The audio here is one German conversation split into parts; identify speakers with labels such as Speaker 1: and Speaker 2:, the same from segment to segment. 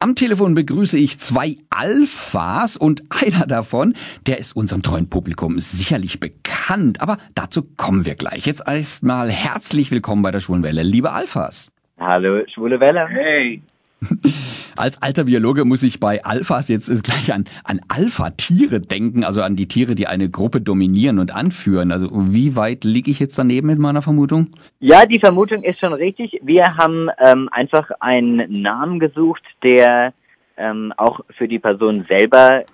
Speaker 1: Am Telefon begrüße ich zwei Alphas und einer davon, der ist unserem treuen Publikum sicherlich bekannt, aber dazu kommen wir gleich. Jetzt erstmal herzlich willkommen bei der Schwulen Welle, liebe Alphas.
Speaker 2: Hallo, Schwule Welle.
Speaker 3: Hey.
Speaker 1: Als alter Biologe muss ich bei Alphas jetzt gleich an, an Alpha-Tiere denken, also an die Tiere, die eine Gruppe dominieren und anführen. Also wie weit liege ich jetzt daneben mit meiner Vermutung?
Speaker 2: Ja, die Vermutung ist schon richtig. Wir haben ähm, einfach einen Namen gesucht, der ähm, auch für die Person selber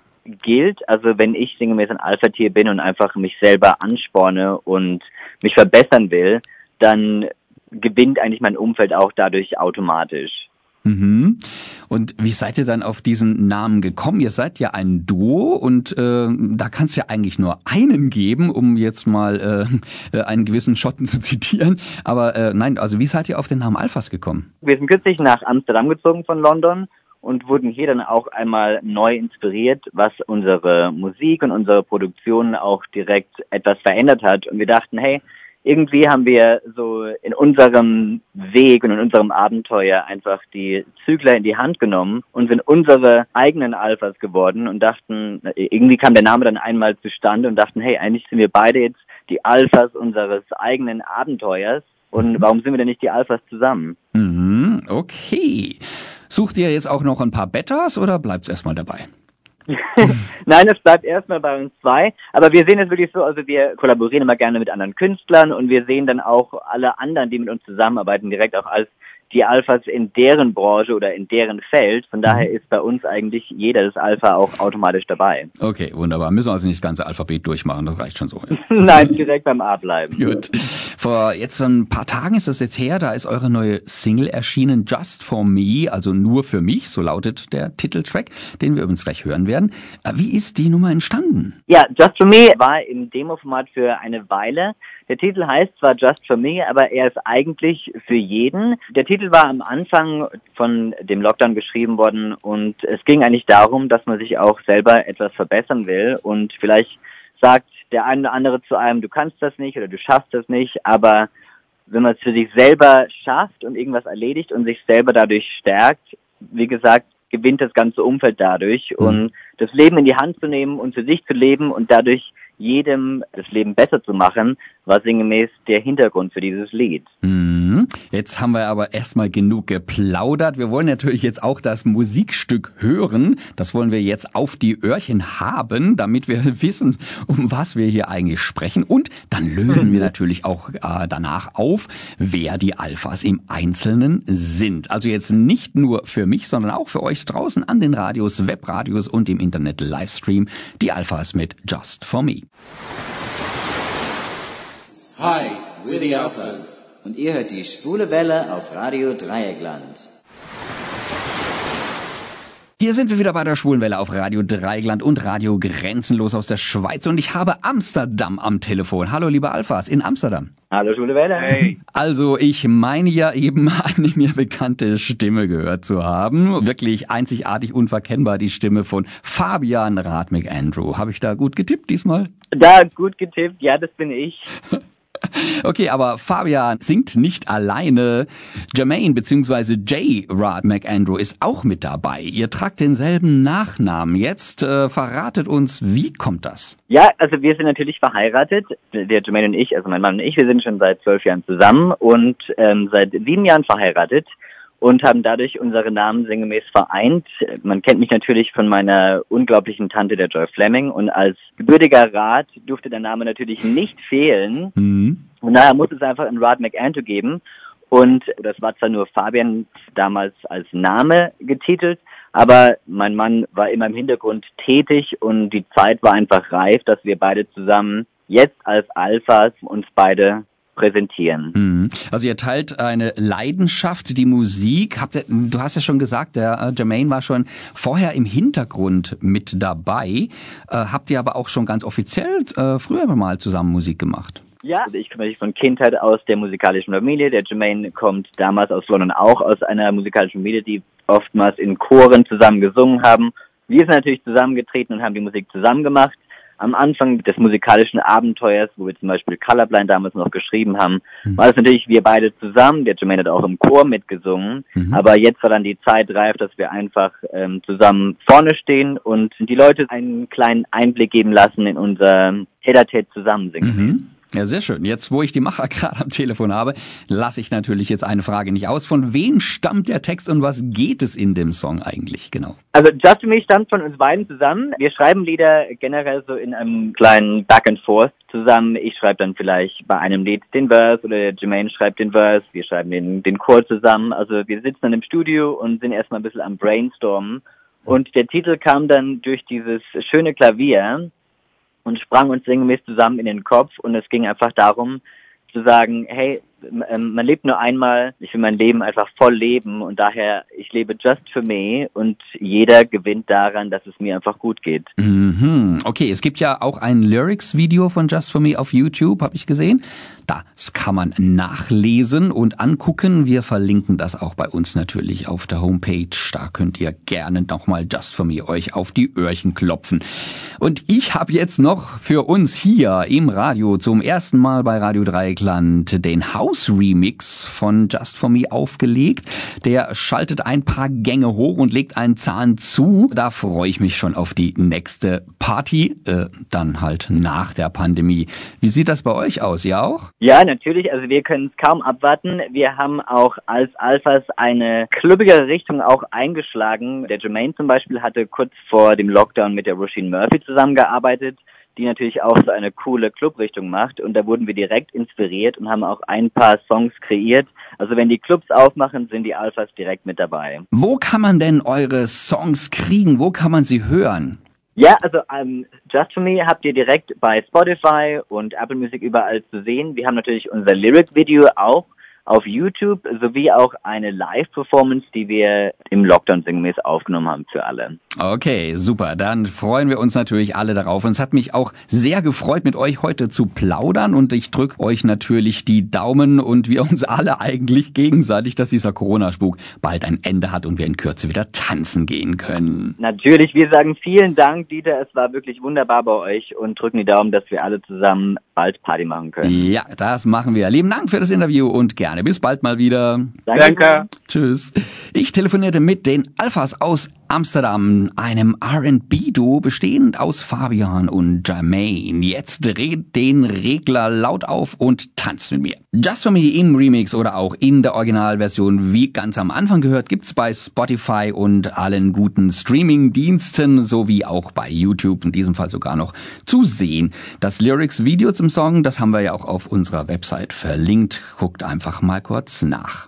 Speaker 2: gilt. Also wenn ich sinngemäß ein Alpha-Tier bin und einfach mich selber ansporne und mich verbessern will, dann gewinnt eigentlich mein Umfeld auch dadurch automatisch.
Speaker 1: Mhm. Und wie seid ihr dann auf diesen Namen gekommen? Ihr seid ja ein Duo und äh, da kann es ja eigentlich nur einen geben, um jetzt mal äh, einen gewissen Schotten zu zitieren. Aber äh, nein, also wie seid ihr auf den Namen Alphas gekommen?
Speaker 2: Wir sind kürzlich nach Amsterdam gezogen von London und wurden hier dann auch einmal neu inspiriert, was unsere Musik und unsere Produktion auch direkt etwas verändert hat. Und wir dachten, hey, irgendwie haben wir so in unserem Weg und in unserem Abenteuer einfach die Zügler in die Hand genommen und sind unsere eigenen Alphas geworden und dachten, irgendwie kam der Name dann einmal zustande und dachten, hey, eigentlich sind wir beide jetzt die Alphas unseres eigenen Abenteuers und mhm. warum sind wir denn nicht die Alphas zusammen?
Speaker 1: Mhm, okay. Sucht ihr jetzt auch noch ein paar Betas oder bleibt's erstmal dabei?
Speaker 2: Nein, es bleibt erstmal bei uns zwei. Aber wir sehen es wirklich so, also wir kollaborieren immer gerne mit anderen Künstlern und wir sehen dann auch alle anderen, die mit uns zusammenarbeiten, direkt auch als die Alphas in deren Branche oder in deren Feld. Von daher ist bei uns eigentlich jeder das Alpha auch automatisch dabei.
Speaker 1: Okay, wunderbar. Müssen wir also nicht das ganze Alphabet durchmachen, das reicht schon so.
Speaker 2: Nein, direkt beim A bleiben.
Speaker 1: Gut. Vor jetzt ein paar Tagen ist das jetzt her, da ist eure neue Single erschienen, Just for Me, also nur für mich, so lautet der Titeltrack, den wir übrigens gleich hören werden. Äh, wie ist die Nummer entstanden?
Speaker 2: Ja, Just for Me war im Demo-Format für eine Weile. Der Titel heißt zwar Just for Me, aber er ist eigentlich für jeden. Der Titel war am Anfang von dem Lockdown geschrieben worden und es ging eigentlich darum, dass man sich auch selber etwas verbessern will und vielleicht sagt der eine oder andere zu einem, du kannst das nicht oder du schaffst das nicht, aber wenn man es für sich selber schafft und irgendwas erledigt und sich selber dadurch stärkt, wie gesagt, gewinnt das ganze Umfeld dadurch mhm. und das Leben in die Hand zu nehmen und für sich zu leben und dadurch jedem das Leben besser zu machen, war sinngemäß der Hintergrund für dieses Lied.
Speaker 1: Mhm. Jetzt haben wir aber erstmal genug geplaudert. Wir wollen natürlich jetzt auch das Musikstück hören. Das wollen wir jetzt auf die Öhrchen haben, damit wir wissen, um was wir hier eigentlich sprechen. Und dann lösen wir natürlich auch äh, danach auf, wer die Alphas im Einzelnen sind. Also jetzt nicht nur für mich, sondern auch für euch draußen an den Radios, Webradios und im Internet Livestream. Die Alphas mit Just for Me.
Speaker 4: Hi, we're the Alphas. Und ihr hört die schwule Welle auf Radio Dreieckland.
Speaker 1: Hier sind wir wieder bei der Schwulenwelle auf Radio Dreigland und Radio Grenzenlos aus der Schweiz und ich habe Amsterdam am Telefon. Hallo liebe Alphas in Amsterdam.
Speaker 2: Hallo Schwule Welle.
Speaker 3: Hey.
Speaker 1: Also ich meine ja eben eine mir bekannte Stimme gehört zu haben. Wirklich einzigartig unverkennbar die Stimme von Fabian Rath McAndrew. Habe ich da gut getippt diesmal?
Speaker 2: Da gut getippt, ja, das bin ich.
Speaker 1: Okay, aber Fabian singt nicht alleine. Jermaine bzw. Jay Rod McAndrew ist auch mit dabei. Ihr tragt denselben Nachnamen. Jetzt äh, verratet uns, wie kommt das?
Speaker 2: Ja, also wir sind natürlich verheiratet. Der Jermaine und ich, also mein Mann und ich, wir sind schon seit zwölf Jahren zusammen und ähm, seit sieben Jahren verheiratet und haben dadurch unsere Namen sinngemäß vereint. Man kennt mich natürlich von meiner unglaublichen Tante, der Joy Fleming, und als gebürtiger Rat durfte der Name natürlich nicht fehlen. Mhm. Und daher muss es einfach einen Rod McAnto geben. Und das war zwar nur Fabian damals als Name getitelt, aber mein Mann war immer im Hintergrund tätig und die Zeit war einfach reif, dass wir beide zusammen jetzt als Alphas uns beide präsentieren.
Speaker 1: Mhm. Also ihr teilt eine Leidenschaft, die Musik. Habt ihr, du hast ja schon gesagt, der äh, Jermaine war schon vorher im Hintergrund mit dabei. Äh, habt ihr aber auch schon ganz offiziell äh, früher mal zusammen Musik gemacht?
Speaker 2: Ja, also ich komme von Kindheit aus der musikalischen Familie. Der Jermaine kommt damals aus London auch aus einer musikalischen Familie, die oftmals in Choren zusammen gesungen haben. Wir sind natürlich zusammengetreten und haben die Musik zusammen gemacht. Am Anfang des musikalischen Abenteuers, wo wir zum Beispiel Colorblind damals noch geschrieben haben, mhm. war es natürlich wir beide zusammen. Der Jermaine hat auch im Chor mitgesungen. Mhm. Aber jetzt war dann die Zeit reif, dass wir einfach ähm, zusammen vorne stehen und die Leute einen kleinen Einblick geben lassen in unser Head-a-Tate zusammen singen.
Speaker 1: Mhm. Ja, sehr schön. Jetzt, wo ich die Macher gerade am Telefon habe, lasse ich natürlich jetzt eine Frage nicht aus. Von wem stammt der Text und was geht es in dem Song eigentlich genau?
Speaker 2: Also Just Me stammt von uns beiden zusammen. Wir schreiben Lieder generell so in einem kleinen Back and Forth zusammen. Ich schreibe dann vielleicht bei einem Lied den Verse oder der Jermaine schreibt den Verse. Wir schreiben den, den Chor zusammen. Also wir sitzen dann im Studio und sind erstmal ein bisschen am Brainstormen. Und der Titel kam dann durch dieses schöne Klavier und sprang uns sinngemäß zusammen in den Kopf. Und es ging einfach darum zu sagen, hey, man lebt nur einmal, ich will mein Leben einfach voll leben und daher, ich lebe just for me und jeder gewinnt daran, dass es mir einfach gut geht.
Speaker 1: Mhm. Okay, es gibt ja auch ein Lyrics-Video von Just for Me auf YouTube, habe ich gesehen. Das kann man nachlesen und angucken. Wir verlinken das auch bei uns natürlich auf der Homepage. Da könnt ihr gerne nochmal Just for Me euch auf die Öhrchen klopfen. Und ich habe jetzt noch für uns hier im Radio zum ersten Mal bei Radio Dreieckland den House-Remix von Just for Me aufgelegt. Der schaltet ein paar Gänge hoch und legt einen Zahn zu. Da freue ich mich schon auf die nächste Party, äh, dann halt nach der Pandemie. Wie sieht das bei euch aus? Ihr auch?
Speaker 2: Ja, natürlich. Also wir können es kaum abwarten. Wir haben auch als Alphas eine klubbigere Richtung auch eingeschlagen. Der Jermaine zum Beispiel hatte kurz vor dem Lockdown mit der Roisin Murphy zusammengearbeitet, die natürlich auch so eine coole Clubrichtung macht. Und da wurden wir direkt inspiriert und haben auch ein paar Songs kreiert. Also wenn die Clubs aufmachen, sind die Alphas direkt mit dabei.
Speaker 1: Wo kann man denn eure Songs kriegen? Wo kann man sie hören?
Speaker 2: Ja, also ähm, Just For Me habt ihr direkt bei Spotify und Apple Music überall zu sehen. Wir haben natürlich unser Lyric-Video auch auf YouTube sowie auch eine Live-Performance, die wir im Lockdown sinngemäß aufgenommen haben für alle.
Speaker 1: Okay, super. Dann freuen wir uns natürlich alle darauf. Und es hat mich auch sehr gefreut, mit euch heute zu plaudern. Und ich drücke euch natürlich die Daumen und wir uns alle eigentlich gegenseitig, dass dieser Corona-Spuk bald ein Ende hat und wir in Kürze wieder tanzen gehen können.
Speaker 2: Natürlich, wir sagen vielen Dank, Dieter. Es war wirklich wunderbar bei euch und drücken die Daumen, dass wir alle zusammen bald Party machen können.
Speaker 1: Ja, das machen wir. Lieben Dank für das Interview und gerne bis bald mal wieder.
Speaker 2: Danke.
Speaker 1: Tschüss. Ich telefonierte mit den Alphas aus Amsterdam, einem R&B-Duo bestehend aus Fabian und Jermaine. Jetzt dreht den Regler laut auf und tanzt mit mir. Just for Me im Remix oder auch in der Originalversion, wie ganz am Anfang gehört, gibt's bei Spotify und allen guten Streaming-Diensten sowie auch bei YouTube, in diesem Fall sogar noch zu sehen. Das Lyrics-Video zum Song, das haben wir ja auch auf unserer Website verlinkt. Guckt einfach mal kurz nach.